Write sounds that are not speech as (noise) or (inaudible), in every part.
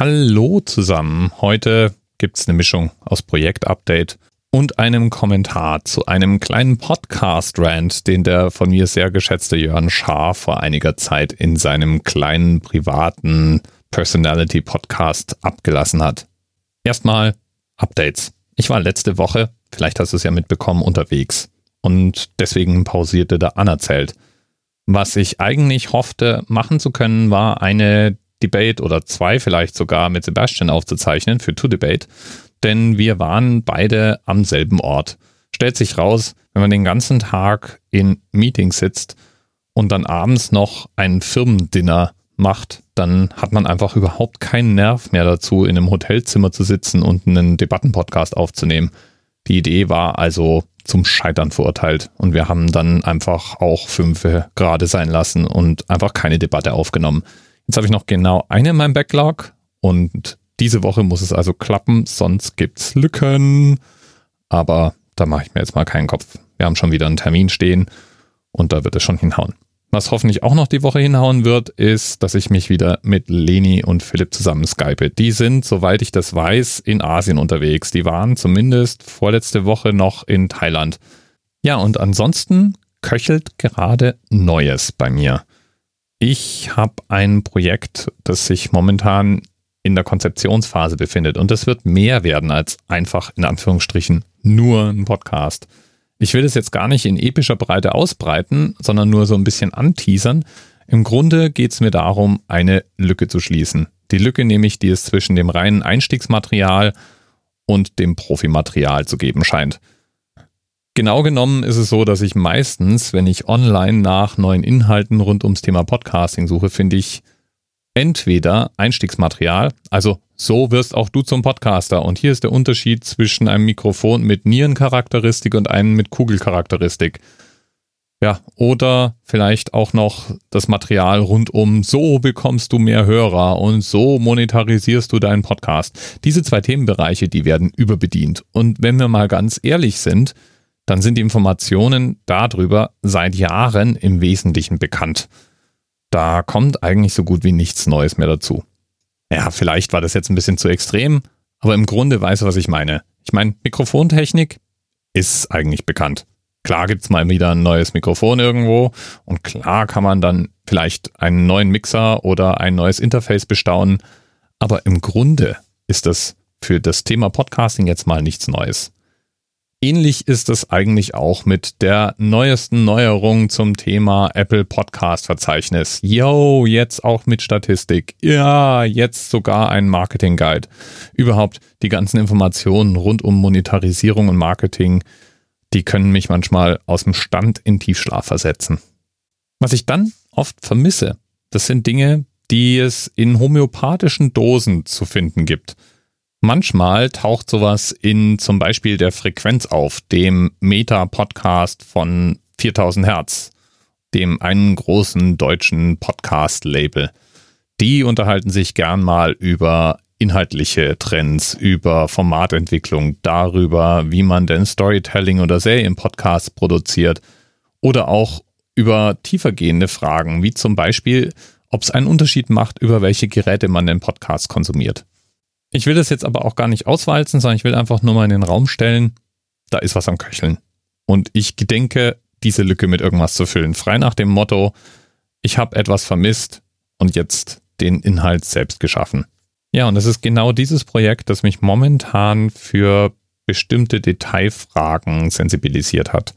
Hallo zusammen. Heute gibt es eine Mischung aus Projektupdate und einem Kommentar zu einem kleinen Podcast-Rant, den der von mir sehr geschätzte Jörn Schaar vor einiger Zeit in seinem kleinen privaten Personality-Podcast abgelassen hat. Erstmal Updates. Ich war letzte Woche, vielleicht hast du es ja mitbekommen, unterwegs und deswegen pausierte der anerzählt. Was ich eigentlich hoffte machen zu können, war eine Debate oder zwei vielleicht sogar mit Sebastian aufzuzeichnen für To Debate, denn wir waren beide am selben Ort. Stellt sich raus, wenn man den ganzen Tag in Meetings sitzt und dann abends noch ein Firmendinner macht, dann hat man einfach überhaupt keinen Nerv mehr dazu, in einem Hotelzimmer zu sitzen und einen Debattenpodcast aufzunehmen. Die Idee war also zum Scheitern verurteilt und wir haben dann einfach auch fünf gerade sein lassen und einfach keine Debatte aufgenommen. Jetzt habe ich noch genau eine in meinem Backlog und diese Woche muss es also klappen, sonst gibt's Lücken. Aber da mache ich mir jetzt mal keinen Kopf. Wir haben schon wieder einen Termin stehen und da wird es schon hinhauen. Was hoffentlich auch noch die Woche hinhauen wird, ist, dass ich mich wieder mit Leni und Philipp zusammen skype. Die sind, soweit ich das weiß, in Asien unterwegs. Die waren zumindest vorletzte Woche noch in Thailand. Ja, und ansonsten köchelt gerade Neues bei mir. Ich habe ein Projekt, das sich momentan in der Konzeptionsphase befindet und das wird mehr werden als einfach in Anführungsstrichen nur ein Podcast. Ich will es jetzt gar nicht in epischer Breite ausbreiten, sondern nur so ein bisschen anteasern. Im Grunde geht es mir darum, eine Lücke zu schließen. Die Lücke nämlich, die es zwischen dem reinen Einstiegsmaterial und dem Profimaterial zu geben scheint. Genau genommen ist es so, dass ich meistens, wenn ich online nach neuen Inhalten rund ums Thema Podcasting suche, finde ich entweder Einstiegsmaterial, also so wirst auch du zum Podcaster. Und hier ist der Unterschied zwischen einem Mikrofon mit Nierencharakteristik und einem mit Kugelcharakteristik. Ja, oder vielleicht auch noch das Material rund um, so bekommst du mehr Hörer und so monetarisierst du deinen Podcast. Diese zwei Themenbereiche, die werden überbedient. Und wenn wir mal ganz ehrlich sind, dann sind die Informationen darüber seit Jahren im Wesentlichen bekannt. Da kommt eigentlich so gut wie nichts Neues mehr dazu. Ja, vielleicht war das jetzt ein bisschen zu extrem, aber im Grunde weiß du, was ich meine. Ich meine, Mikrofontechnik ist eigentlich bekannt. Klar gibt's mal wieder ein neues Mikrofon irgendwo und klar kann man dann vielleicht einen neuen Mixer oder ein neues Interface bestaunen, aber im Grunde ist das für das Thema Podcasting jetzt mal nichts Neues. Ähnlich ist es eigentlich auch mit der neuesten Neuerung zum Thema Apple Podcast Verzeichnis. Yo, jetzt auch mit Statistik. Ja, jetzt sogar ein Marketing Guide. Überhaupt die ganzen Informationen rund um Monetarisierung und Marketing, die können mich manchmal aus dem Stand in Tiefschlaf versetzen. Was ich dann oft vermisse, das sind Dinge, die es in homöopathischen Dosen zu finden gibt. Manchmal taucht sowas in zum Beispiel der Frequenz auf, dem Meta-Podcast von 4000 Hertz, dem einen großen deutschen Podcast-Label. Die unterhalten sich gern mal über inhaltliche Trends, über Formatentwicklung, darüber, wie man denn Storytelling oder Serienpodcasts produziert oder auch über tiefergehende Fragen, wie zum Beispiel, ob es einen Unterschied macht, über welche Geräte man den Podcast konsumiert. Ich will das jetzt aber auch gar nicht auswalzen, sondern ich will einfach nur mal in den Raum stellen, da ist was am Köcheln. Und ich gedenke, diese Lücke mit irgendwas zu füllen. Frei nach dem Motto, ich habe etwas vermisst und jetzt den Inhalt selbst geschaffen. Ja, und es ist genau dieses Projekt, das mich momentan für bestimmte Detailfragen sensibilisiert hat.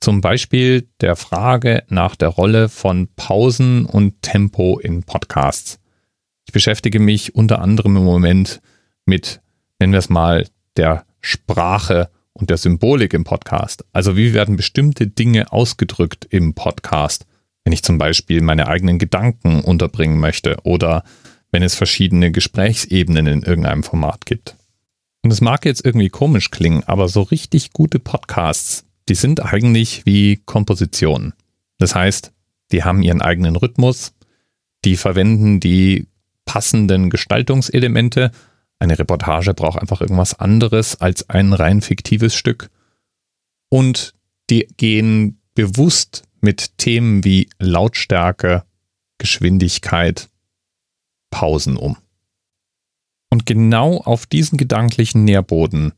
Zum Beispiel der Frage nach der Rolle von Pausen und Tempo in Podcasts. Beschäftige mich unter anderem im Moment mit, nennen wir es mal, der Sprache und der Symbolik im Podcast. Also wie werden bestimmte Dinge ausgedrückt im Podcast, wenn ich zum Beispiel meine eigenen Gedanken unterbringen möchte oder wenn es verschiedene Gesprächsebenen in irgendeinem Format gibt. Und es mag jetzt irgendwie komisch klingen, aber so richtig gute Podcasts, die sind eigentlich wie Kompositionen. Das heißt, die haben ihren eigenen Rhythmus, die verwenden die passenden Gestaltungselemente. Eine Reportage braucht einfach irgendwas anderes als ein rein fiktives Stück. Und die gehen bewusst mit Themen wie Lautstärke, Geschwindigkeit, Pausen um. Und genau auf diesen gedanklichen Nährboden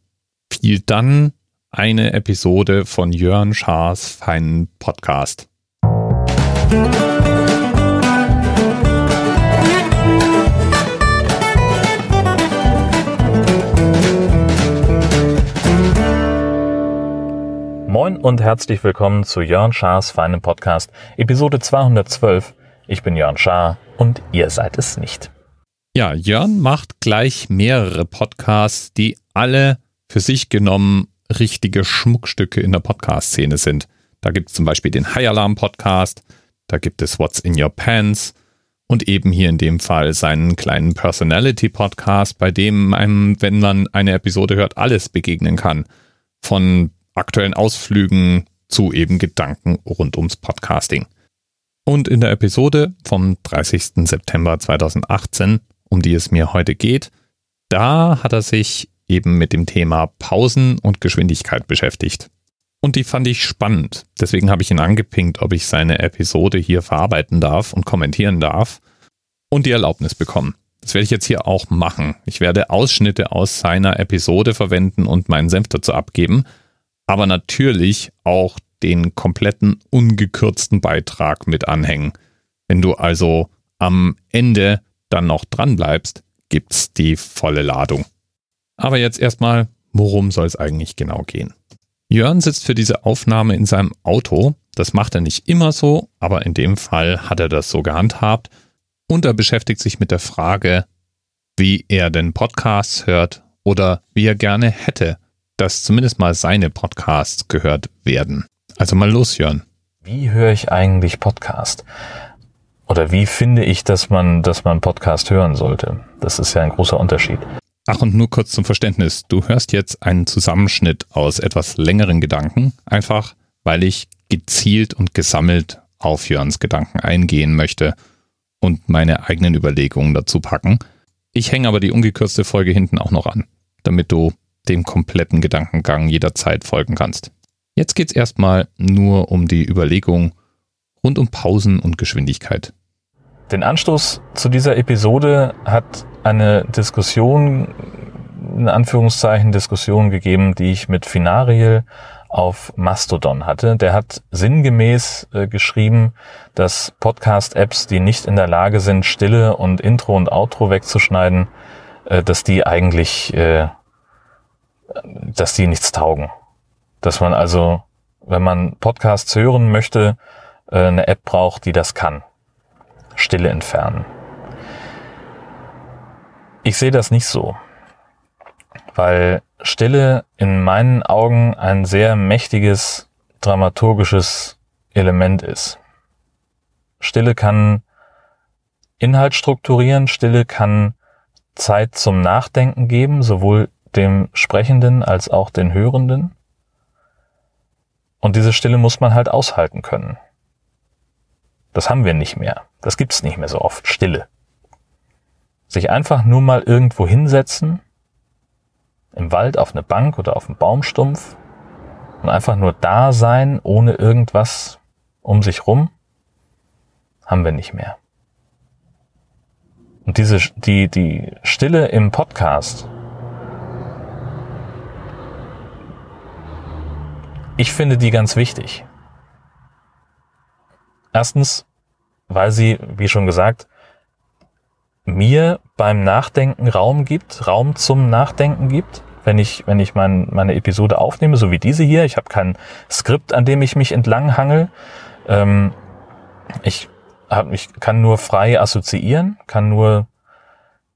fiel dann eine Episode von Jörn Schaas feinen Podcast. Moin und herzlich willkommen zu Jörn Schars feinem Podcast, Episode 212. Ich bin Jörn Schaar und ihr seid es nicht. Ja, Jörn macht gleich mehrere Podcasts, die alle für sich genommen richtige Schmuckstücke in der Podcast-Szene sind. Da gibt es zum Beispiel den High Alarm Podcast, da gibt es What's in Your Pants und eben hier in dem Fall seinen kleinen Personality Podcast, bei dem einem, wenn man eine Episode hört, alles begegnen kann. Von aktuellen Ausflügen zu eben Gedanken rund ums Podcasting. Und in der Episode vom 30. September 2018 um die es mir heute geht, da hat er sich eben mit dem Thema Pausen und Geschwindigkeit beschäftigt. Und die fand ich spannend. Deswegen habe ich ihn angepinkt, ob ich seine Episode hier verarbeiten darf und kommentieren darf und die Erlaubnis bekommen. Das werde ich jetzt hier auch machen. Ich werde Ausschnitte aus seiner Episode verwenden und meinen Senf dazu abgeben, aber natürlich auch den kompletten ungekürzten Beitrag mit anhängen. Wenn du also am Ende dann noch dran bleibst, gibt's die volle Ladung. Aber jetzt erstmal, worum soll es eigentlich genau gehen? Jörn sitzt für diese Aufnahme in seinem Auto. Das macht er nicht immer so, aber in dem Fall hat er das so gehandhabt. Und er beschäftigt sich mit der Frage, wie er denn Podcasts hört oder wie er gerne hätte, dass zumindest mal seine Podcasts gehört werden. Also mal los, Jörn. Wie höre ich eigentlich Podcast? Oder wie finde ich, dass man, dass man Podcast hören sollte? Das ist ja ein großer Unterschied. Ach, und nur kurz zum Verständnis. Du hörst jetzt einen Zusammenschnitt aus etwas längeren Gedanken, einfach weil ich gezielt und gesammelt auf Jörns Gedanken eingehen möchte und meine eigenen Überlegungen dazu packen. Ich hänge aber die ungekürzte Folge hinten auch noch an, damit du dem kompletten Gedankengang jederzeit folgen kannst. Jetzt geht's erstmal nur um die Überlegung rund um Pausen und Geschwindigkeit. Den Anstoß zu dieser Episode hat eine Diskussion, in Anführungszeichen Diskussion gegeben, die ich mit Finariel auf Mastodon hatte. Der hat sinngemäß äh, geschrieben, dass Podcast-Apps, die nicht in der Lage sind, Stille und Intro und Outro wegzuschneiden, äh, dass die eigentlich, äh, dass die nichts taugen. Dass man also, wenn man Podcasts hören möchte, äh, eine App braucht, die das kann. Stille entfernen. Ich sehe das nicht so, weil Stille in meinen Augen ein sehr mächtiges dramaturgisches Element ist. Stille kann Inhalt strukturieren, Stille kann Zeit zum Nachdenken geben, sowohl dem Sprechenden als auch den Hörenden. Und diese Stille muss man halt aushalten können. Das haben wir nicht mehr. Das gibt's nicht mehr so oft. Stille. Sich einfach nur mal irgendwo hinsetzen, im Wald auf eine Bank oder auf einen Baumstumpf und einfach nur da sein, ohne irgendwas um sich rum, haben wir nicht mehr. Und diese, die, die Stille im Podcast, ich finde die ganz wichtig. Erstens, weil sie, wie schon gesagt, mir beim Nachdenken Raum gibt, Raum zum Nachdenken gibt. Wenn ich, wenn ich mein, meine Episode aufnehme, so wie diese hier, ich habe kein Skript, an dem ich mich entlang hangel. Ähm, ich, hab, ich kann nur frei assoziieren, kann nur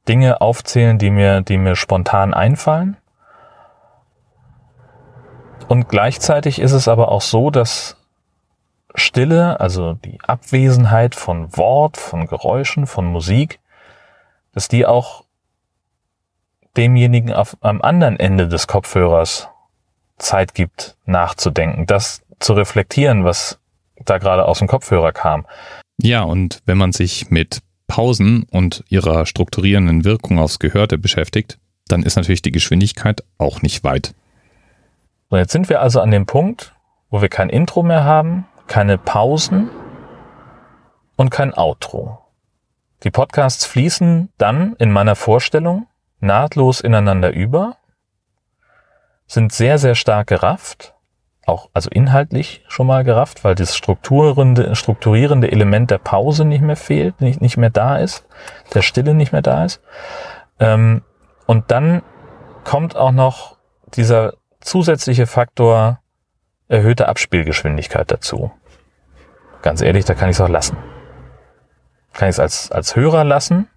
Dinge aufzählen, die mir, die mir spontan einfallen. Und gleichzeitig ist es aber auch so, dass Stille, also die Abwesenheit von Wort, von Geräuschen, von Musik, dass die auch demjenigen auf, am anderen Ende des Kopfhörers Zeit gibt, nachzudenken, das zu reflektieren, was da gerade aus dem Kopfhörer kam. Ja, und wenn man sich mit Pausen und ihrer strukturierenden Wirkung aufs Gehörte beschäftigt, dann ist natürlich die Geschwindigkeit auch nicht weit. So, jetzt sind wir also an dem Punkt, wo wir kein Intro mehr haben, keine Pausen und kein Outro. Die Podcasts fließen dann in meiner Vorstellung nahtlos ineinander über, sind sehr, sehr stark gerafft, auch also inhaltlich schon mal gerafft, weil das strukturierende, strukturierende Element der Pause nicht mehr fehlt, nicht, nicht mehr da ist, der Stille nicht mehr da ist. Ähm, und dann kommt auch noch dieser zusätzliche Faktor erhöhte Abspielgeschwindigkeit dazu. Ganz ehrlich, da kann ich es auch lassen. Kann ich es als, als Hörer lassen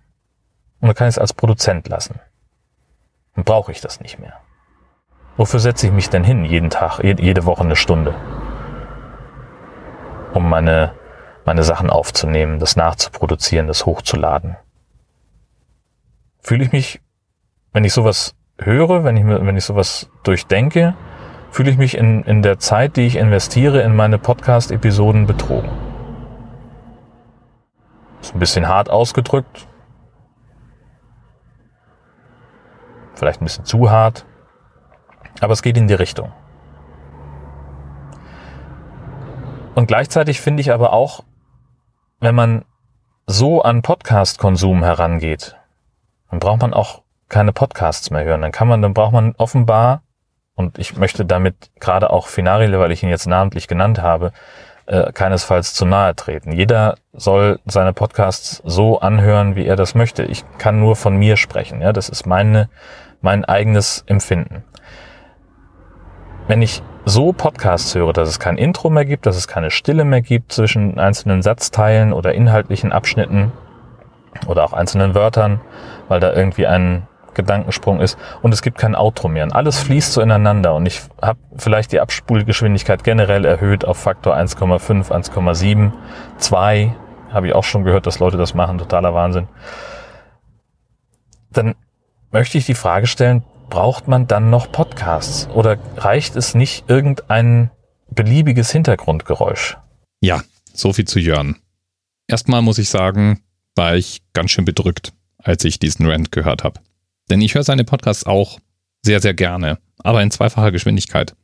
und kann ich es als Produzent lassen. Dann brauche ich das nicht mehr. Wofür setze ich mich denn hin jeden Tag, jede Woche eine Stunde? Um meine, meine Sachen aufzunehmen, das nachzuproduzieren, das hochzuladen. Fühle ich mich, wenn ich sowas höre, wenn ich, wenn ich sowas durchdenke, fühle ich mich in, in der Zeit, die ich investiere, in meine Podcast-Episoden betrogen. Ist ein bisschen hart ausgedrückt. Vielleicht ein bisschen zu hart. Aber es geht in die Richtung. Und gleichzeitig finde ich aber auch, wenn man so an Podcast-Konsum herangeht, dann braucht man auch keine Podcasts mehr hören. Dann kann man, dann braucht man offenbar, und ich möchte damit gerade auch Finarile, weil ich ihn jetzt namentlich genannt habe, äh, keinesfalls zu nahe treten. Jeder soll seine Podcasts so anhören, wie er das möchte. Ich kann nur von mir sprechen. Ja, das ist meine, mein eigenes Empfinden wenn ich so Podcasts höre, dass es kein Intro mehr gibt, dass es keine Stille mehr gibt zwischen einzelnen Satzteilen oder inhaltlichen Abschnitten oder auch einzelnen Wörtern, weil da irgendwie ein Gedankensprung ist und es gibt kein Outro mehr. Und alles fließt so ineinander und ich habe vielleicht die Abspulgeschwindigkeit generell erhöht auf Faktor 1,5, 1,7, 2, habe ich auch schon gehört, dass Leute das machen, totaler Wahnsinn. Dann möchte ich die Frage stellen, braucht man dann noch Podcasts? Oder reicht es nicht irgendein beliebiges Hintergrundgeräusch? Ja, so viel zu Jörn. Erstmal muss ich sagen, war ich ganz schön bedrückt, als ich diesen Rant gehört habe. Denn ich höre seine Podcasts auch sehr, sehr gerne, aber in zweifacher Geschwindigkeit.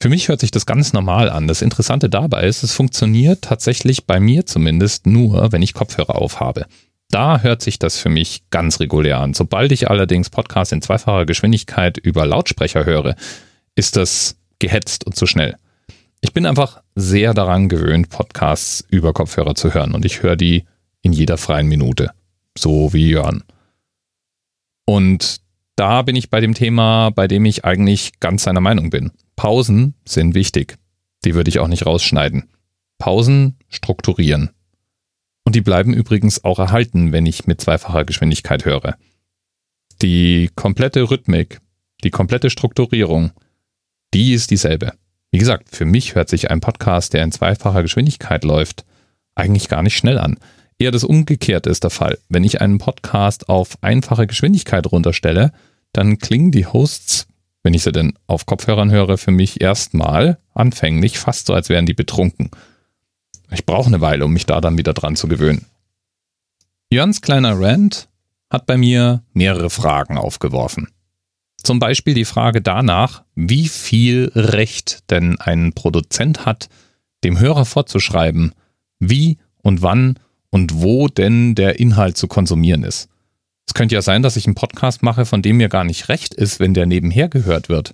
Für mich hört sich das ganz normal an. Das Interessante dabei ist, es funktioniert tatsächlich bei mir zumindest nur, wenn ich Kopfhörer aufhabe. Da hört sich das für mich ganz regulär an. Sobald ich allerdings Podcasts in zweifacher Geschwindigkeit über Lautsprecher höre, ist das gehetzt und zu schnell. Ich bin einfach sehr daran gewöhnt, Podcasts über Kopfhörer zu hören und ich höre die in jeder freien Minute. So wie Jörn. Und da bin ich bei dem Thema, bei dem ich eigentlich ganz seiner Meinung bin. Pausen sind wichtig. Die würde ich auch nicht rausschneiden. Pausen strukturieren. Und die bleiben übrigens auch erhalten, wenn ich mit zweifacher Geschwindigkeit höre. Die komplette Rhythmik, die komplette Strukturierung, die ist dieselbe. Wie gesagt, für mich hört sich ein Podcast, der in zweifacher Geschwindigkeit läuft, eigentlich gar nicht schnell an. Eher das Umgekehrte ist der Fall. Wenn ich einen Podcast auf einfache Geschwindigkeit runterstelle, dann klingen die Hosts, wenn ich sie denn auf Kopfhörern höre, für mich erstmal anfänglich fast so, als wären die betrunken. Ich brauche eine Weile, um mich da dann wieder dran zu gewöhnen. Jörns kleiner Rant hat bei mir mehrere Fragen aufgeworfen. Zum Beispiel die Frage danach, wie viel Recht denn ein Produzent hat, dem Hörer vorzuschreiben, wie und wann und wo denn der Inhalt zu konsumieren ist. Es könnte ja sein, dass ich einen Podcast mache, von dem mir gar nicht recht ist, wenn der nebenher gehört wird.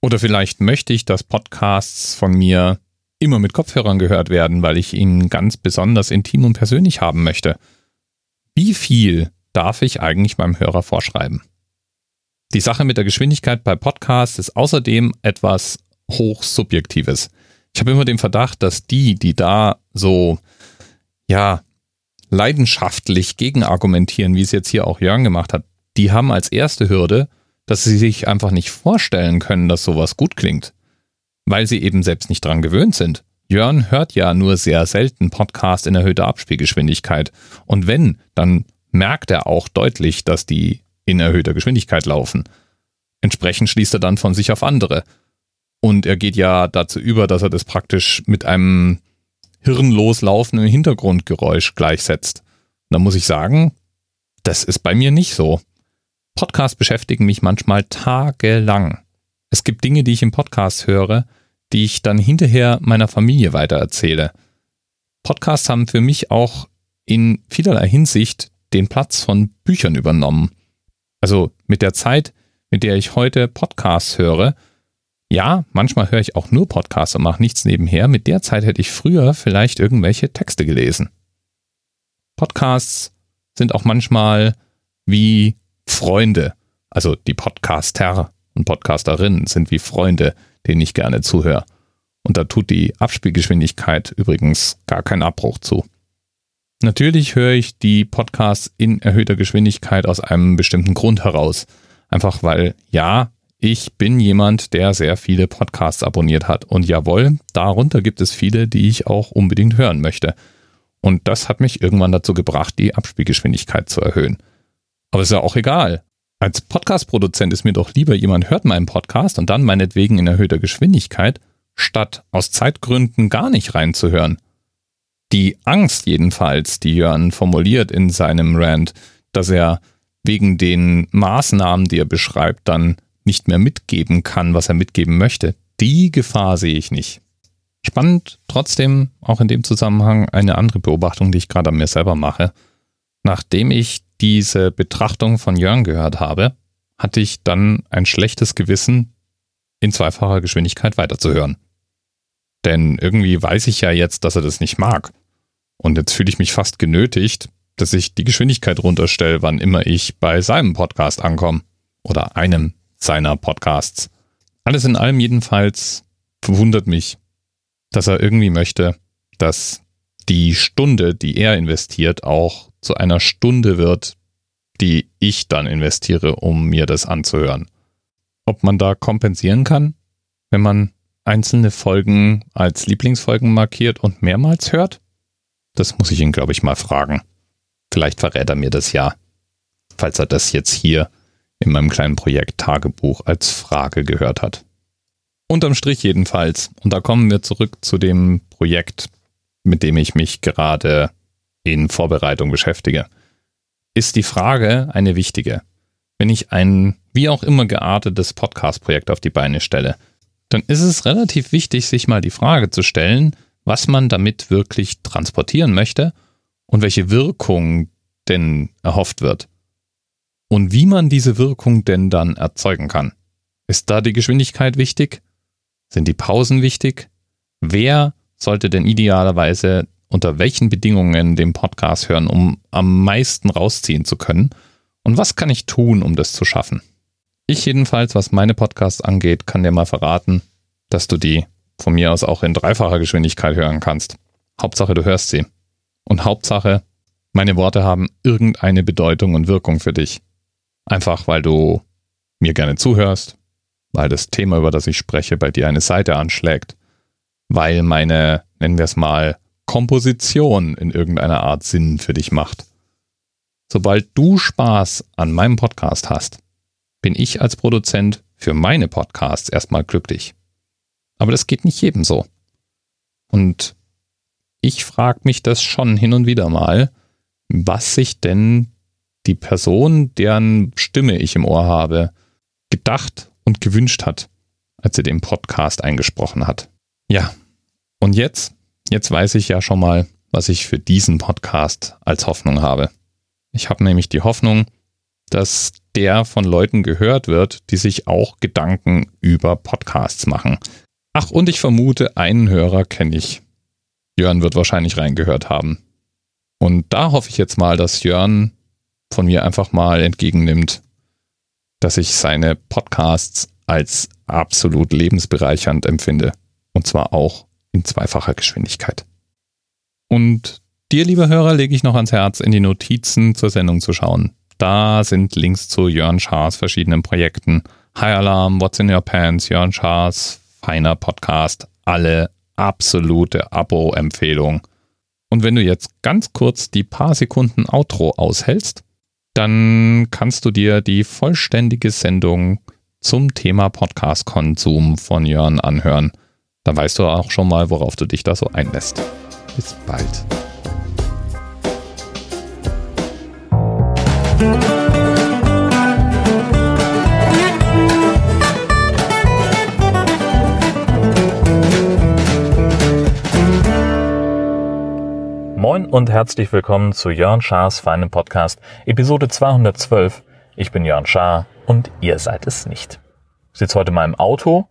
Oder vielleicht möchte ich, dass Podcasts von mir immer mit Kopfhörern gehört werden, weil ich ihn ganz besonders intim und persönlich haben möchte. Wie viel darf ich eigentlich meinem Hörer vorschreiben? Die Sache mit der Geschwindigkeit bei Podcasts ist außerdem etwas hochsubjektives. Ich habe immer den Verdacht, dass die, die da so, ja, leidenschaftlich gegenargumentieren, wie es jetzt hier auch Jörn gemacht hat, die haben als erste Hürde, dass sie sich einfach nicht vorstellen können, dass sowas gut klingt weil sie eben selbst nicht dran gewöhnt sind. Jörn hört ja nur sehr selten Podcast in erhöhter Abspielgeschwindigkeit. Und wenn, dann merkt er auch deutlich, dass die in erhöhter Geschwindigkeit laufen. Entsprechend schließt er dann von sich auf andere. Und er geht ja dazu über, dass er das praktisch mit einem hirnlos laufenden Hintergrundgeräusch gleichsetzt. Da muss ich sagen, das ist bei mir nicht so. Podcasts beschäftigen mich manchmal tagelang. Es gibt Dinge, die ich im Podcast höre, die ich dann hinterher meiner Familie weitererzähle. Podcasts haben für mich auch in vielerlei Hinsicht den Platz von Büchern übernommen. Also mit der Zeit, mit der ich heute Podcasts höre, ja, manchmal höre ich auch nur Podcasts und mache nichts nebenher. Mit der Zeit hätte ich früher vielleicht irgendwelche Texte gelesen. Podcasts sind auch manchmal wie Freunde. Also die Podcaster und Podcasterinnen sind wie Freunde, denen ich gerne zuhöre. Und da tut die Abspielgeschwindigkeit übrigens gar keinen Abbruch zu. Natürlich höre ich die Podcasts in erhöhter Geschwindigkeit aus einem bestimmten Grund heraus. Einfach weil, ja, ich bin jemand, der sehr viele Podcasts abonniert hat. Und jawohl, darunter gibt es viele, die ich auch unbedingt hören möchte. Und das hat mich irgendwann dazu gebracht, die Abspielgeschwindigkeit zu erhöhen. Aber ist ja auch egal. Als Podcast-Produzent ist mir doch lieber, jemand hört meinen Podcast und dann meinetwegen in erhöhter Geschwindigkeit, statt aus Zeitgründen gar nicht reinzuhören. Die Angst jedenfalls, die Jörn formuliert in seinem Rant, dass er wegen den Maßnahmen, die er beschreibt, dann nicht mehr mitgeben kann, was er mitgeben möchte, die Gefahr sehe ich nicht. Spannend trotzdem auch in dem Zusammenhang eine andere Beobachtung, die ich gerade an mir selber mache. Nachdem ich diese Betrachtung von Jörn gehört habe, hatte ich dann ein schlechtes Gewissen, in zweifacher Geschwindigkeit weiterzuhören. Denn irgendwie weiß ich ja jetzt, dass er das nicht mag. Und jetzt fühle ich mich fast genötigt, dass ich die Geschwindigkeit runterstelle, wann immer ich bei seinem Podcast ankomme. Oder einem seiner Podcasts. Alles in allem jedenfalls verwundert mich, dass er irgendwie möchte, dass die Stunde, die er investiert, auch zu einer Stunde wird, die ich dann investiere, um mir das anzuhören. Ob man da kompensieren kann, wenn man einzelne Folgen als Lieblingsfolgen markiert und mehrmals hört? Das muss ich ihn, glaube ich, mal fragen. Vielleicht verrät er mir das ja, falls er das jetzt hier in meinem kleinen Projekt Tagebuch als Frage gehört hat. Unterm Strich jedenfalls, und da kommen wir zurück zu dem Projekt, mit dem ich mich gerade in Vorbereitung beschäftige, ist die Frage eine wichtige. Wenn ich ein wie auch immer geartetes Podcast-Projekt auf die Beine stelle, dann ist es relativ wichtig, sich mal die Frage zu stellen, was man damit wirklich transportieren möchte und welche Wirkung denn erhofft wird. Und wie man diese Wirkung denn dann erzeugen kann. Ist da die Geschwindigkeit wichtig? Sind die Pausen wichtig? Wer sollte denn idealerweise unter welchen Bedingungen den Podcast hören, um am meisten rausziehen zu können? Und was kann ich tun, um das zu schaffen? Ich jedenfalls, was meine Podcasts angeht, kann dir mal verraten, dass du die von mir aus auch in dreifacher Geschwindigkeit hören kannst. Hauptsache, du hörst sie. Und Hauptsache, meine Worte haben irgendeine Bedeutung und Wirkung für dich. Einfach weil du mir gerne zuhörst, weil das Thema, über das ich spreche, bei dir eine Seite anschlägt, weil meine, nennen wir es mal, Komposition in irgendeiner Art Sinn für dich macht. Sobald du Spaß an meinem Podcast hast, bin ich als Produzent für meine Podcasts erstmal glücklich. Aber das geht nicht jedem so. Und ich frage mich das schon hin und wieder mal, was sich denn die Person, deren Stimme ich im Ohr habe, gedacht und gewünscht hat, als sie den Podcast eingesprochen hat. Ja, und jetzt, jetzt weiß ich ja schon mal, was ich für diesen Podcast als Hoffnung habe. Ich habe nämlich die Hoffnung, dass der von Leuten gehört wird, die sich auch Gedanken über Podcasts machen. Ach, und ich vermute, einen Hörer kenne ich. Jörn wird wahrscheinlich reingehört haben. Und da hoffe ich jetzt mal, dass Jörn von mir einfach mal entgegennimmt, dass ich seine Podcasts als absolut lebensbereichernd empfinde. Und zwar auch in zweifacher Geschwindigkeit. Und dir, lieber Hörer, lege ich noch ans Herz, in die Notizen zur Sendung zu schauen. Da sind Links zu Jörn Schaas verschiedenen Projekten. High Alarm, What's in Your Pants, Jörn Schaas, feiner Podcast, alle absolute Abo-Empfehlung. Und wenn du jetzt ganz kurz die paar Sekunden Outro aushältst, dann kannst du dir die vollständige Sendung zum Thema Podcast-Konsum von Jörn anhören. Dann weißt du auch schon mal, worauf du dich da so einlässt. Bis bald. Moin und herzlich willkommen zu Jörn Schars feinem Podcast, Episode 212. Ich bin Jörn Schaar und ihr seid es nicht. Ich sitze heute mal im Auto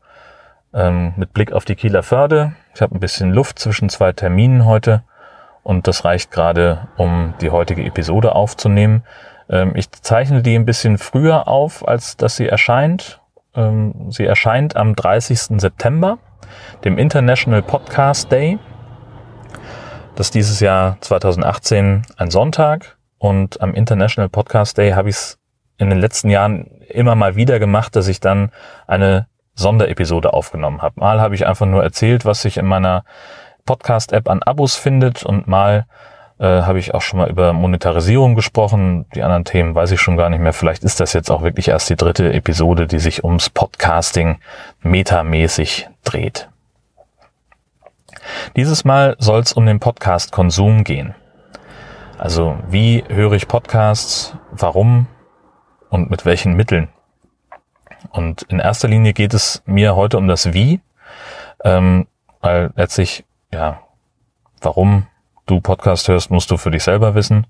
ähm, mit Blick auf die Kieler Förde. Ich habe ein bisschen Luft zwischen zwei Terminen heute und das reicht gerade, um die heutige Episode aufzunehmen. Ähm, ich zeichne die ein bisschen früher auf, als dass sie erscheint. Ähm, sie erscheint am 30. September, dem International Podcast Day. Das ist dieses Jahr 2018 ein Sonntag und am International Podcast Day habe ich es in den letzten Jahren immer mal wieder gemacht, dass ich dann eine Sonderepisode aufgenommen habe. Mal habe ich einfach nur erzählt, was sich in meiner Podcast-App an Abos findet und mal äh, habe ich auch schon mal über Monetarisierung gesprochen. Die anderen Themen weiß ich schon gar nicht mehr. Vielleicht ist das jetzt auch wirklich erst die dritte Episode, die sich ums Podcasting metamäßig dreht. Dieses Mal soll es um den Podcast-Konsum gehen. Also wie höre ich Podcasts, warum und mit welchen Mitteln? Und in erster Linie geht es mir heute um das Wie, ähm, weil letztlich, ja, warum du Podcast hörst, musst du für dich selber wissen.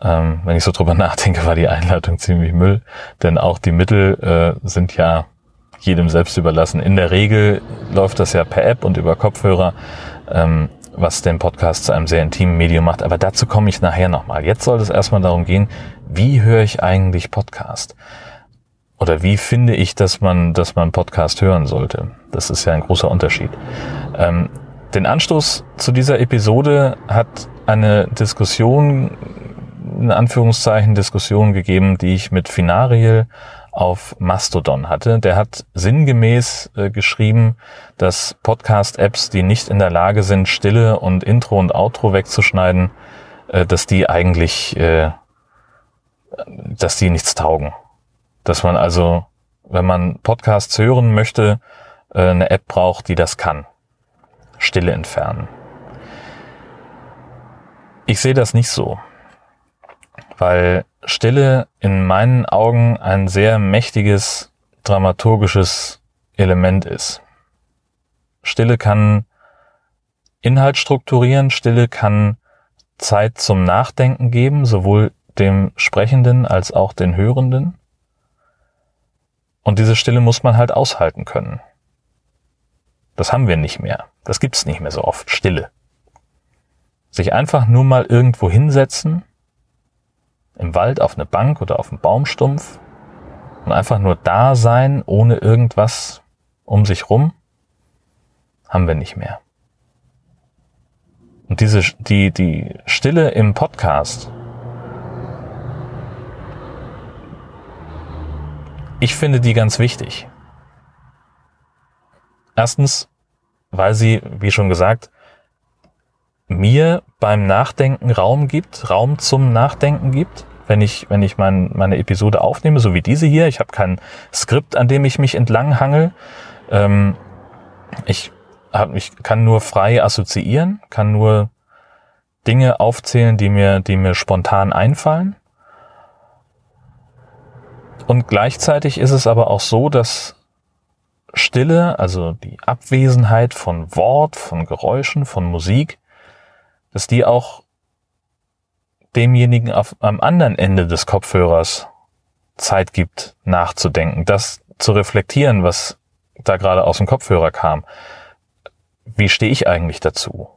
Ähm, wenn ich so drüber (laughs) nachdenke, war die Einleitung ziemlich Müll, denn auch die Mittel äh, sind ja jedem selbst überlassen. In der Regel läuft das ja per App und über Kopfhörer, ähm, was den Podcast zu einem sehr intimen Medium macht. Aber dazu komme ich nachher nochmal. Jetzt soll es erstmal darum gehen, wie höre ich eigentlich Podcast? Oder wie finde ich, dass man, dass man Podcast hören sollte? Das ist ja ein großer Unterschied. Ähm, den Anstoß zu dieser Episode hat eine Diskussion, in Anführungszeichen Diskussion gegeben, die ich mit Finariel auf Mastodon hatte. Der hat sinngemäß äh, geschrieben, dass Podcast-Apps, die nicht in der Lage sind, Stille und Intro und Outro wegzuschneiden, äh, dass die eigentlich, äh, dass die nichts taugen. Dass man also, wenn man Podcasts hören möchte, äh, eine App braucht, die das kann. Stille entfernen. Ich sehe das nicht so, weil Stille in meinen Augen ein sehr mächtiges dramaturgisches Element ist. Stille kann Inhalt strukturieren, Stille kann Zeit zum Nachdenken geben, sowohl dem Sprechenden als auch den Hörenden. Und diese Stille muss man halt aushalten können. Das haben wir nicht mehr. Das gibt's nicht mehr so oft. Stille. Sich einfach nur mal irgendwo hinsetzen, im Wald auf eine Bank oder auf einen Baumstumpf und einfach nur da sein, ohne irgendwas um sich rum, haben wir nicht mehr. Und diese, die, die Stille im Podcast, ich finde die ganz wichtig. Erstens, weil sie, wie schon gesagt, mir beim Nachdenken Raum gibt, Raum zum Nachdenken gibt. Wenn ich, wenn ich mein, meine Episode aufnehme, so wie diese hier, ich habe kein Skript, an dem ich mich entlang hangel. Ähm, ich, hab, ich kann nur frei assoziieren, kann nur Dinge aufzählen, die mir, die mir spontan einfallen. Und gleichzeitig ist es aber auch so, dass Stille, also die Abwesenheit von Wort, von Geräuschen, von Musik, dass die auch demjenigen auf, am anderen Ende des Kopfhörers Zeit gibt, nachzudenken, das zu reflektieren, was da gerade aus dem Kopfhörer kam. Wie stehe ich eigentlich dazu?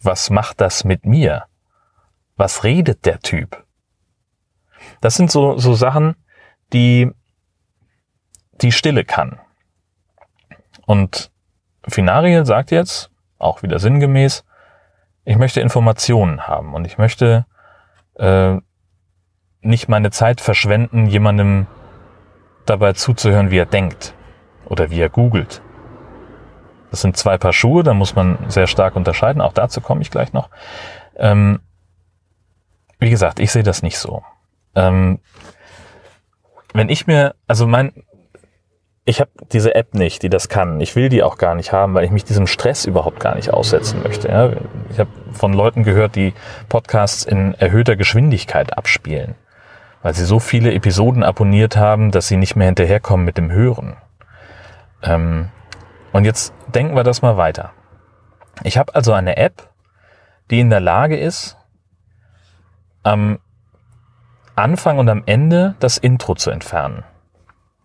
Was macht das mit mir? Was redet der Typ? Das sind so, so Sachen, die die Stille kann. Und Finariel sagt jetzt, auch wieder sinngemäß, ich möchte Informationen haben und ich möchte äh, nicht meine Zeit verschwenden, jemandem dabei zuzuhören, wie er denkt oder wie er googelt. Das sind zwei Paar Schuhe, da muss man sehr stark unterscheiden. Auch dazu komme ich gleich noch. Ähm, wie gesagt, ich sehe das nicht so. Ähm, wenn ich mir, also mein, ich habe diese App nicht, die das kann. Ich will die auch gar nicht haben, weil ich mich diesem Stress überhaupt gar nicht aussetzen möchte. Ja? Ich habe von Leuten gehört, die Podcasts in erhöhter Geschwindigkeit abspielen, weil sie so viele Episoden abonniert haben, dass sie nicht mehr hinterherkommen mit dem Hören. Ähm, und jetzt denken wir das mal weiter. Ich habe also eine App, die in der Lage ist, am Anfang und am Ende das Intro zu entfernen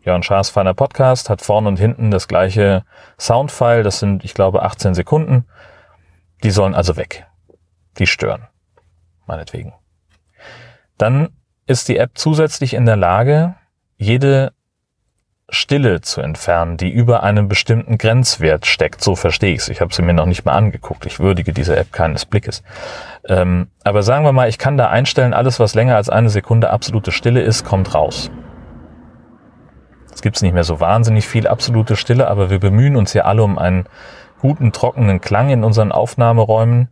Jörn Schaas feiner Podcast hat vorne und hinten das gleiche Soundfile. Das sind, ich glaube, 18 Sekunden. Die sollen also weg. Die stören. Meinetwegen. Dann ist die App zusätzlich in der Lage, jede Stille zu entfernen, die über einem bestimmten Grenzwert steckt. So verstehe ich es. Ich habe sie mir noch nicht mal angeguckt. Ich würdige diese App keines Blickes. Ähm, aber sagen wir mal, ich kann da einstellen, alles, was länger als eine Sekunde absolute Stille ist, kommt raus. Es gibt nicht mehr so wahnsinnig viel absolute Stille, aber wir bemühen uns ja alle um einen guten, trockenen Klang in unseren Aufnahmeräumen.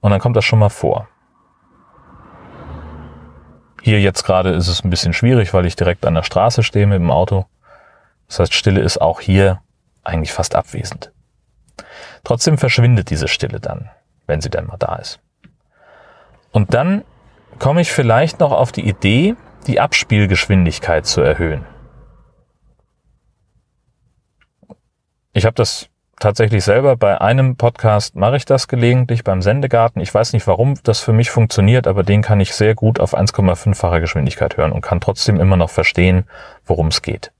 Und dann kommt das schon mal vor. Hier jetzt gerade ist es ein bisschen schwierig, weil ich direkt an der Straße stehe mit dem Auto. Das heißt, Stille ist auch hier eigentlich fast abwesend. Trotzdem verschwindet diese Stille dann, wenn sie dann mal da ist. Und dann komme ich vielleicht noch auf die Idee, die Abspielgeschwindigkeit zu erhöhen. Ich habe das tatsächlich selber bei einem Podcast mache ich das gelegentlich beim Sendegarten. Ich weiß nicht, warum das für mich funktioniert, aber den kann ich sehr gut auf 1,5-facher Geschwindigkeit hören und kann trotzdem immer noch verstehen, worum es geht.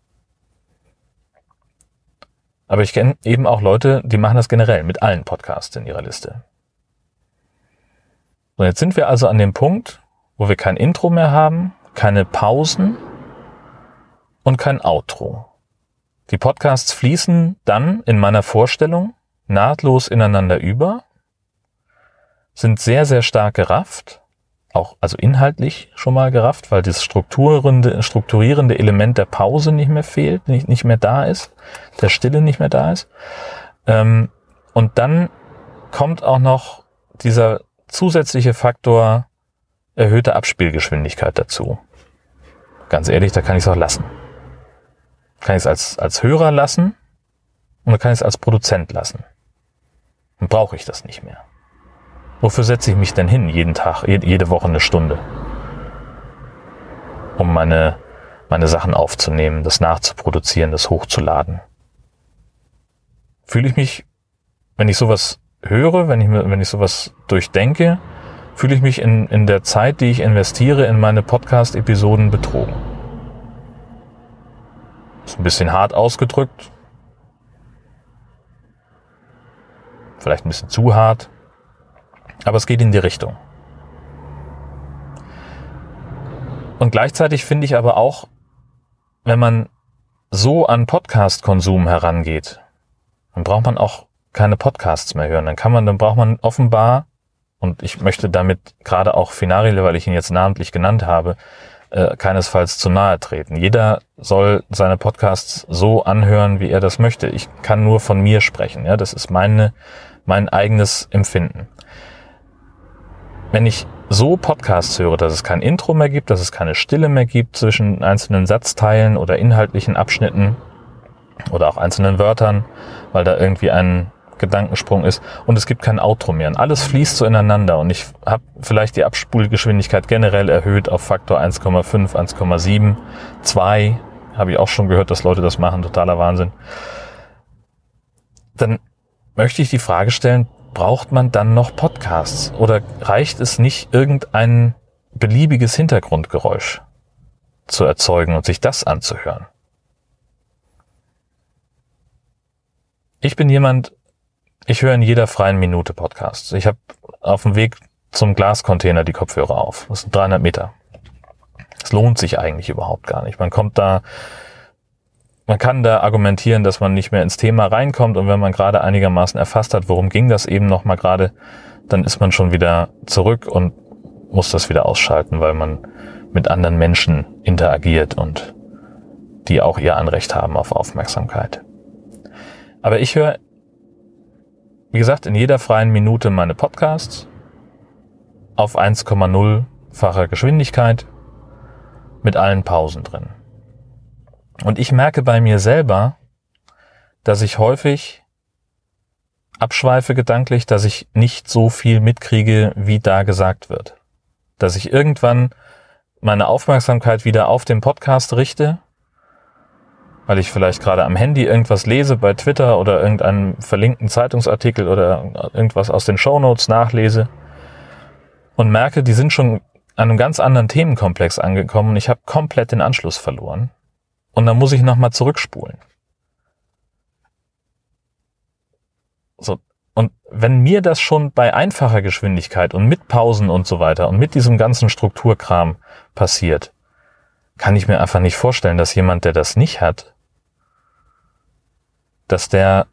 Aber ich kenne eben auch Leute, die machen das generell mit allen Podcasts in ihrer Liste. So, jetzt sind wir also an dem Punkt, wo wir kein Intro mehr haben, keine Pausen und kein Outro. Die Podcasts fließen dann in meiner Vorstellung nahtlos ineinander über, sind sehr, sehr stark gerafft, auch also inhaltlich schon mal gerafft, weil das strukturierende, strukturierende Element der Pause nicht mehr fehlt, nicht, nicht mehr da ist, der Stille nicht mehr da ist. Ähm, und dann kommt auch noch dieser zusätzliche Faktor erhöhte Abspielgeschwindigkeit dazu. Ganz ehrlich, da kann ich es auch lassen. Kann ich es als, als Hörer lassen und dann kann ich es als Produzent lassen. Dann brauche ich das nicht mehr. Wofür setze ich mich denn hin jeden Tag, jede Woche eine Stunde? Um meine, meine Sachen aufzunehmen, das nachzuproduzieren, das hochzuladen. Fühle ich mich, wenn ich sowas höre, wenn ich, wenn ich sowas durchdenke, fühle ich mich in, in der Zeit, die ich investiere, in meine Podcast-Episoden betrogen. Ist ein bisschen hart ausgedrückt. Vielleicht ein bisschen zu hart. Aber es geht in die Richtung. Und gleichzeitig finde ich aber auch, wenn man so an Podcast-Konsum herangeht, dann braucht man auch keine Podcasts mehr hören. Dann kann man, dann braucht man offenbar, und ich möchte damit gerade auch Finarile, weil ich ihn jetzt namentlich genannt habe, äh, keinesfalls zu nahe treten. Jeder soll seine Podcasts so anhören, wie er das möchte. Ich kann nur von mir sprechen. Ja, das ist meine, mein eigenes Empfinden. Wenn ich so Podcasts höre, dass es kein Intro mehr gibt, dass es keine Stille mehr gibt zwischen einzelnen Satzteilen oder inhaltlichen Abschnitten oder auch einzelnen Wörtern, weil da irgendwie ein Gedankensprung ist und es gibt kein Outro mehr. Und alles fließt so ineinander und ich habe vielleicht die Abspulgeschwindigkeit generell erhöht auf Faktor 1,5, 1,7, 2, habe ich auch schon gehört, dass Leute das machen, totaler Wahnsinn. Dann möchte ich die Frage stellen, braucht man dann noch Podcasts oder reicht es nicht, irgendein beliebiges Hintergrundgeräusch zu erzeugen und sich das anzuhören? Ich bin jemand, ich höre in jeder freien Minute Podcasts. Ich habe auf dem Weg zum Glascontainer die Kopfhörer auf. Das sind 300 Meter. Es lohnt sich eigentlich überhaupt gar nicht. Man kommt da, man kann da argumentieren, dass man nicht mehr ins Thema reinkommt und wenn man gerade einigermaßen erfasst hat, worum ging das eben noch mal gerade, dann ist man schon wieder zurück und muss das wieder ausschalten, weil man mit anderen Menschen interagiert und die auch ihr Anrecht haben auf Aufmerksamkeit. Aber ich höre wie gesagt, in jeder freien Minute meine Podcasts auf 1,0-facher Geschwindigkeit mit allen Pausen drin. Und ich merke bei mir selber, dass ich häufig abschweife gedanklich, dass ich nicht so viel mitkriege, wie da gesagt wird. Dass ich irgendwann meine Aufmerksamkeit wieder auf den Podcast richte weil ich vielleicht gerade am Handy irgendwas lese bei Twitter oder irgendeinen verlinkten Zeitungsartikel oder irgendwas aus den Shownotes nachlese und merke, die sind schon an einem ganz anderen Themenkomplex angekommen und ich habe komplett den Anschluss verloren und dann muss ich nochmal zurückspulen. So. Und wenn mir das schon bei einfacher Geschwindigkeit und mit Pausen und so weiter und mit diesem ganzen Strukturkram passiert, kann ich mir einfach nicht vorstellen, dass jemand, der das nicht hat, dass der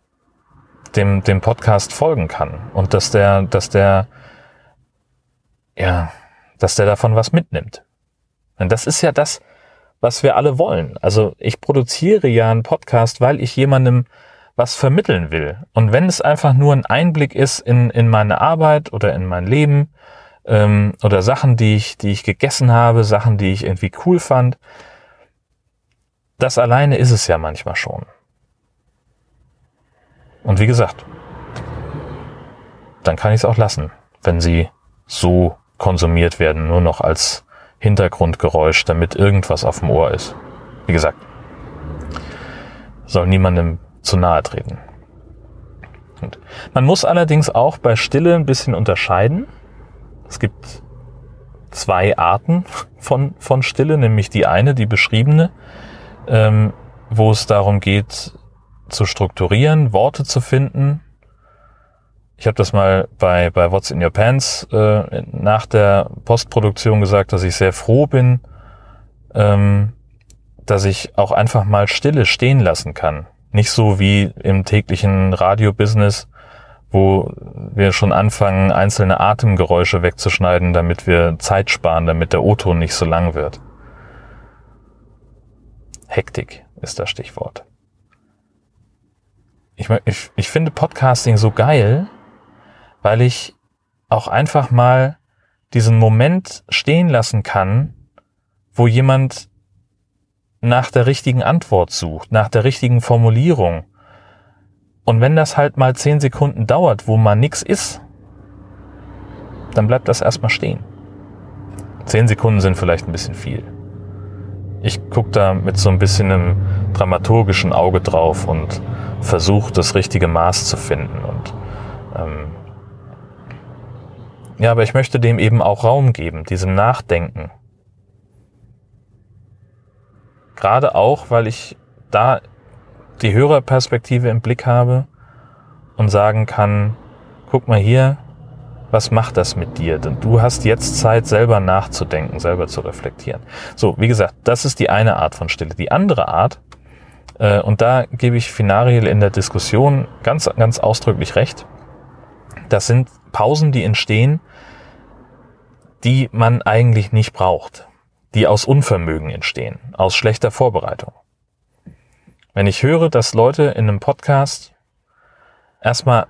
dem, dem Podcast folgen kann und dass der, dass der, ja, dass der davon was mitnimmt. Und das ist ja das, was wir alle wollen. Also ich produziere ja einen Podcast, weil ich jemandem was vermitteln will. Und wenn es einfach nur ein Einblick ist in, in meine Arbeit oder in mein Leben ähm, oder Sachen, die ich, die ich gegessen habe, Sachen, die ich irgendwie cool fand, das alleine ist es ja manchmal schon. Und wie gesagt, dann kann ich es auch lassen, wenn sie so konsumiert werden, nur noch als Hintergrundgeräusch, damit irgendwas auf dem Ohr ist. Wie gesagt, soll niemandem zu nahe treten. Und man muss allerdings auch bei Stille ein bisschen unterscheiden. Es gibt zwei Arten von, von Stille, nämlich die eine, die beschriebene, ähm, wo es darum geht, zu strukturieren, Worte zu finden. Ich habe das mal bei, bei What's in Your Pants äh, nach der Postproduktion gesagt, dass ich sehr froh bin, ähm, dass ich auch einfach mal Stille stehen lassen kann. Nicht so wie im täglichen Radiobusiness, wo wir schon anfangen, einzelne Atemgeräusche wegzuschneiden, damit wir Zeit sparen, damit der O-Ton nicht so lang wird. Hektik ist das Stichwort ich, ich, ich finde Podcasting so geil, weil ich auch einfach mal diesen Moment stehen lassen kann, wo jemand nach der richtigen Antwort sucht, nach der richtigen Formulierung. Und wenn das halt mal zehn Sekunden dauert, wo man nix ist, dann bleibt das erstmal stehen. Zehn Sekunden sind vielleicht ein bisschen viel. Ich gucke da mit so ein bisschen einem dramaturgischen Auge drauf und versucht, das richtige Maß zu finden. Und ähm, ja, aber ich möchte dem eben auch Raum geben, diesem Nachdenken. Gerade auch, weil ich da die Hörerperspektive im Blick habe und sagen kann, guck mal hier, was macht das mit dir? Denn du hast jetzt Zeit, selber nachzudenken, selber zu reflektieren. So, wie gesagt, das ist die eine Art von Stille. Die andere Art und da gebe ich Finariel in der Diskussion ganz, ganz ausdrücklich recht. Das sind Pausen, die entstehen, die man eigentlich nicht braucht, die aus Unvermögen entstehen, aus schlechter Vorbereitung. Wenn ich höre, dass Leute in einem Podcast erstmal,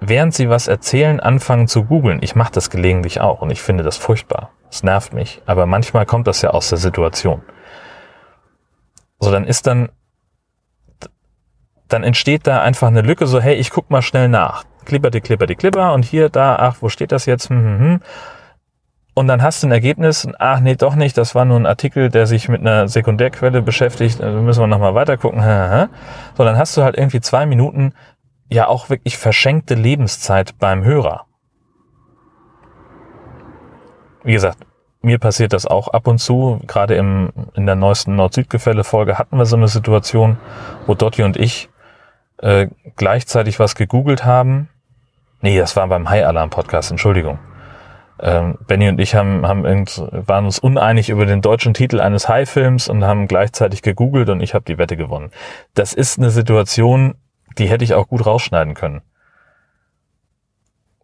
während sie was erzählen, anfangen zu googeln, ich mache das gelegentlich auch und ich finde das furchtbar. Es nervt mich, aber manchmal kommt das ja aus der Situation. So, dann ist dann dann entsteht da einfach eine Lücke, so, hey, ich guck mal schnell nach. Klipper, die Klipper, die Klipper und hier, da, ach, wo steht das jetzt? Hm, hm, hm. Und dann hast du ein Ergebnis, ach nee, doch nicht, das war nur ein Artikel, der sich mit einer Sekundärquelle beschäftigt, da müssen wir nochmal weiter gucken. So, dann hast du halt irgendwie zwei Minuten ja auch wirklich verschenkte Lebenszeit beim Hörer. Wie gesagt, mir passiert das auch ab und zu. Gerade im, in der neuesten Nord-Süd-Gefälle-Folge hatten wir so eine Situation, wo Dotti und ich äh, gleichzeitig was gegoogelt haben. Nee, das war beim High Alarm Podcast, Entschuldigung. Ähm, Benny und ich haben, haben waren uns uneinig über den deutschen Titel eines High-Films und haben gleichzeitig gegoogelt und ich habe die Wette gewonnen. Das ist eine Situation, die hätte ich auch gut rausschneiden können.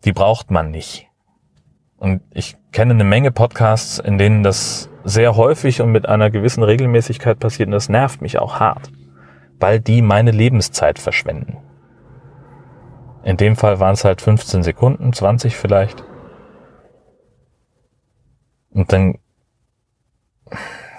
Die braucht man nicht. Und ich kenne eine Menge Podcasts, in denen das sehr häufig und mit einer gewissen Regelmäßigkeit passiert und das nervt mich auch hart weil die meine Lebenszeit verschwenden. In dem Fall waren es halt 15 Sekunden, 20 vielleicht. Und dann,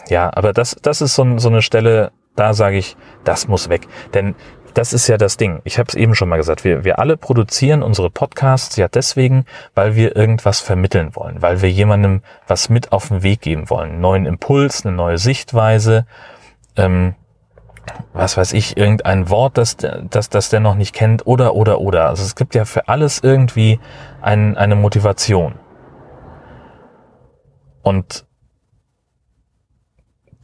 ja, aber das, das ist so, so eine Stelle, da sage ich, das muss weg. Denn das ist ja das Ding. Ich habe es eben schon mal gesagt. Wir, wir alle produzieren unsere Podcasts ja deswegen, weil wir irgendwas vermitteln wollen, weil wir jemandem was mit auf den Weg geben wollen. Einen neuen Impuls, eine neue Sichtweise. Ähm, was weiß ich, irgendein Wort, das, das, das der noch nicht kennt oder, oder, oder. Also es gibt ja für alles irgendwie ein, eine Motivation. Und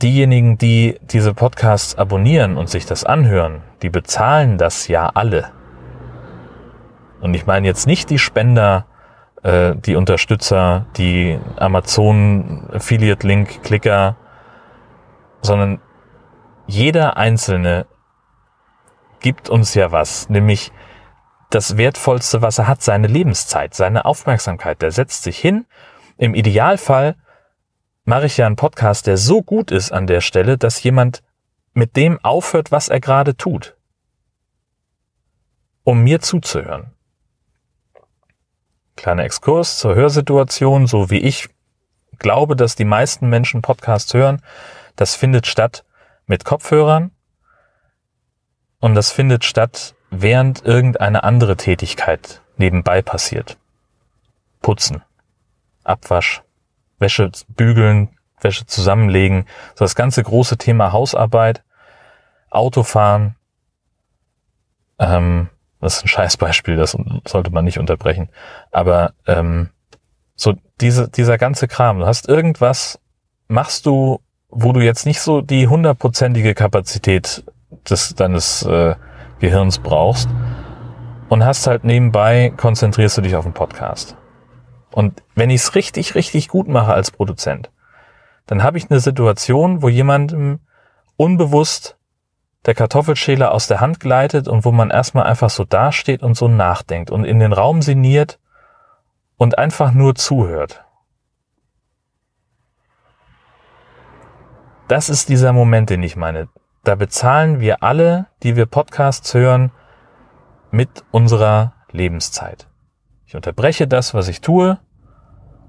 diejenigen, die diese Podcasts abonnieren und sich das anhören, die bezahlen das ja alle. Und ich meine jetzt nicht die Spender, äh, die Unterstützer, die Amazon Affiliate Link Klicker, sondern jeder Einzelne gibt uns ja was, nämlich das Wertvollste, was er hat, seine Lebenszeit, seine Aufmerksamkeit. Der setzt sich hin. Im Idealfall mache ich ja einen Podcast, der so gut ist an der Stelle, dass jemand mit dem aufhört, was er gerade tut, um mir zuzuhören. Kleiner Exkurs zur Hörsituation, so wie ich glaube, dass die meisten Menschen Podcasts hören. Das findet statt mit Kopfhörern. Und das findet statt, während irgendeine andere Tätigkeit nebenbei passiert. Putzen, Abwasch, Wäsche bügeln, Wäsche zusammenlegen, so das ganze große Thema Hausarbeit, Autofahren, ähm, das ist ein Scheißbeispiel, das sollte man nicht unterbrechen. Aber ähm, so diese, dieser ganze Kram, du hast irgendwas, machst du, wo du jetzt nicht so die hundertprozentige Kapazität des, deines äh, Gehirns brauchst und hast halt nebenbei, konzentrierst du dich auf den Podcast. Und wenn ich es richtig, richtig gut mache als Produzent, dann habe ich eine Situation, wo jemandem unbewusst der Kartoffelschäler aus der Hand gleitet und wo man erstmal einfach so dasteht und so nachdenkt und in den Raum sinniert und einfach nur zuhört. Das ist dieser Moment, den ich meine. Da bezahlen wir alle, die wir Podcasts hören, mit unserer Lebenszeit. Ich unterbreche das, was ich tue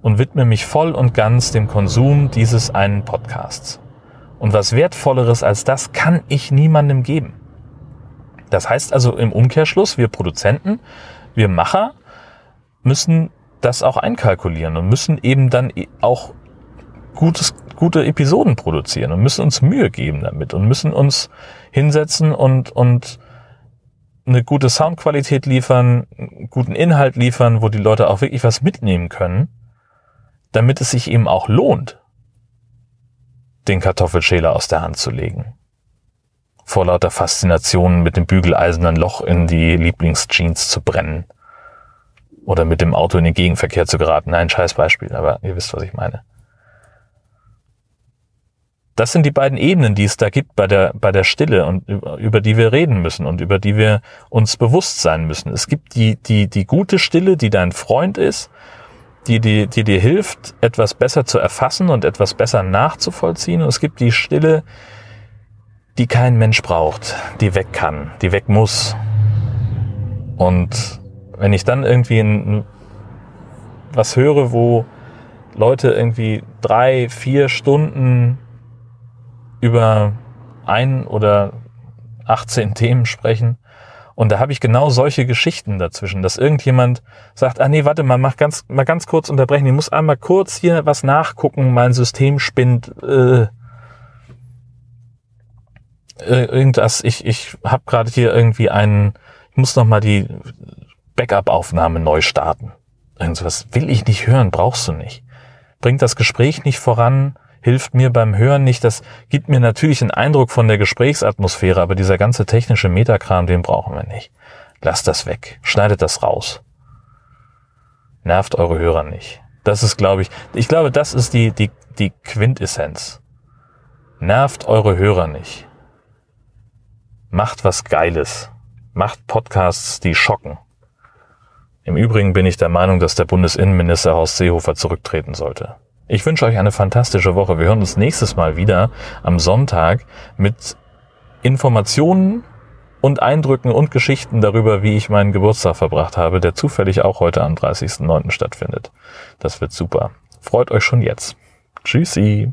und widme mich voll und ganz dem Konsum dieses einen Podcasts. Und was Wertvolleres als das kann ich niemandem geben. Das heißt also im Umkehrschluss, wir Produzenten, wir Macher müssen das auch einkalkulieren und müssen eben dann auch gutes, gute Episoden produzieren und müssen uns Mühe geben damit und müssen uns hinsetzen und, und eine gute Soundqualität liefern, guten Inhalt liefern, wo die Leute auch wirklich was mitnehmen können, damit es sich eben auch lohnt, den Kartoffelschäler aus der Hand zu legen. Vor lauter Faszination mit dem bügeleisernen Loch in die Lieblingsjeans zu brennen. Oder mit dem Auto in den Gegenverkehr zu geraten. Nein, scheiß Beispiel, aber ihr wisst, was ich meine. Das sind die beiden Ebenen, die es da gibt bei der, bei der Stille und über, die wir reden müssen und über die wir uns bewusst sein müssen. Es gibt die, die, die gute Stille, die dein Freund ist die, die, die dir hilft, etwas besser zu erfassen und etwas besser nachzuvollziehen. Und es gibt die Stille, die kein Mensch braucht, die weg kann, die weg muss. Und wenn ich dann irgendwie ein, was höre, wo Leute irgendwie drei, vier Stunden über ein oder 18 Themen sprechen, und da habe ich genau solche Geschichten dazwischen, dass irgendjemand sagt, ah nee, warte mal, mach ganz, mal ganz kurz unterbrechen. Ich muss einmal kurz hier was nachgucken, mein System spinnt. Äh, irgendwas, ich, ich habe gerade hier irgendwie einen, ich muss noch mal die Backup-Aufnahme neu starten. Irgendwas will ich nicht hören, brauchst du nicht. Bringt das Gespräch nicht voran, hilft mir beim Hören nicht. Das gibt mir natürlich einen Eindruck von der Gesprächsatmosphäre, aber dieser ganze technische Metakram, den brauchen wir nicht. Lasst das weg. Schneidet das raus. Nervt eure Hörer nicht. Das ist, glaube ich, ich glaube, das ist die, die, die Quintessenz. Nervt eure Hörer nicht. Macht was Geiles. Macht Podcasts, die schocken. Im Übrigen bin ich der Meinung, dass der Bundesinnenminister Horst Seehofer zurücktreten sollte. Ich wünsche euch eine fantastische Woche. Wir hören uns nächstes Mal wieder am Sonntag mit Informationen und Eindrücken und Geschichten darüber, wie ich meinen Geburtstag verbracht habe, der zufällig auch heute am 30.09. stattfindet. Das wird super. Freut euch schon jetzt. Tschüssi.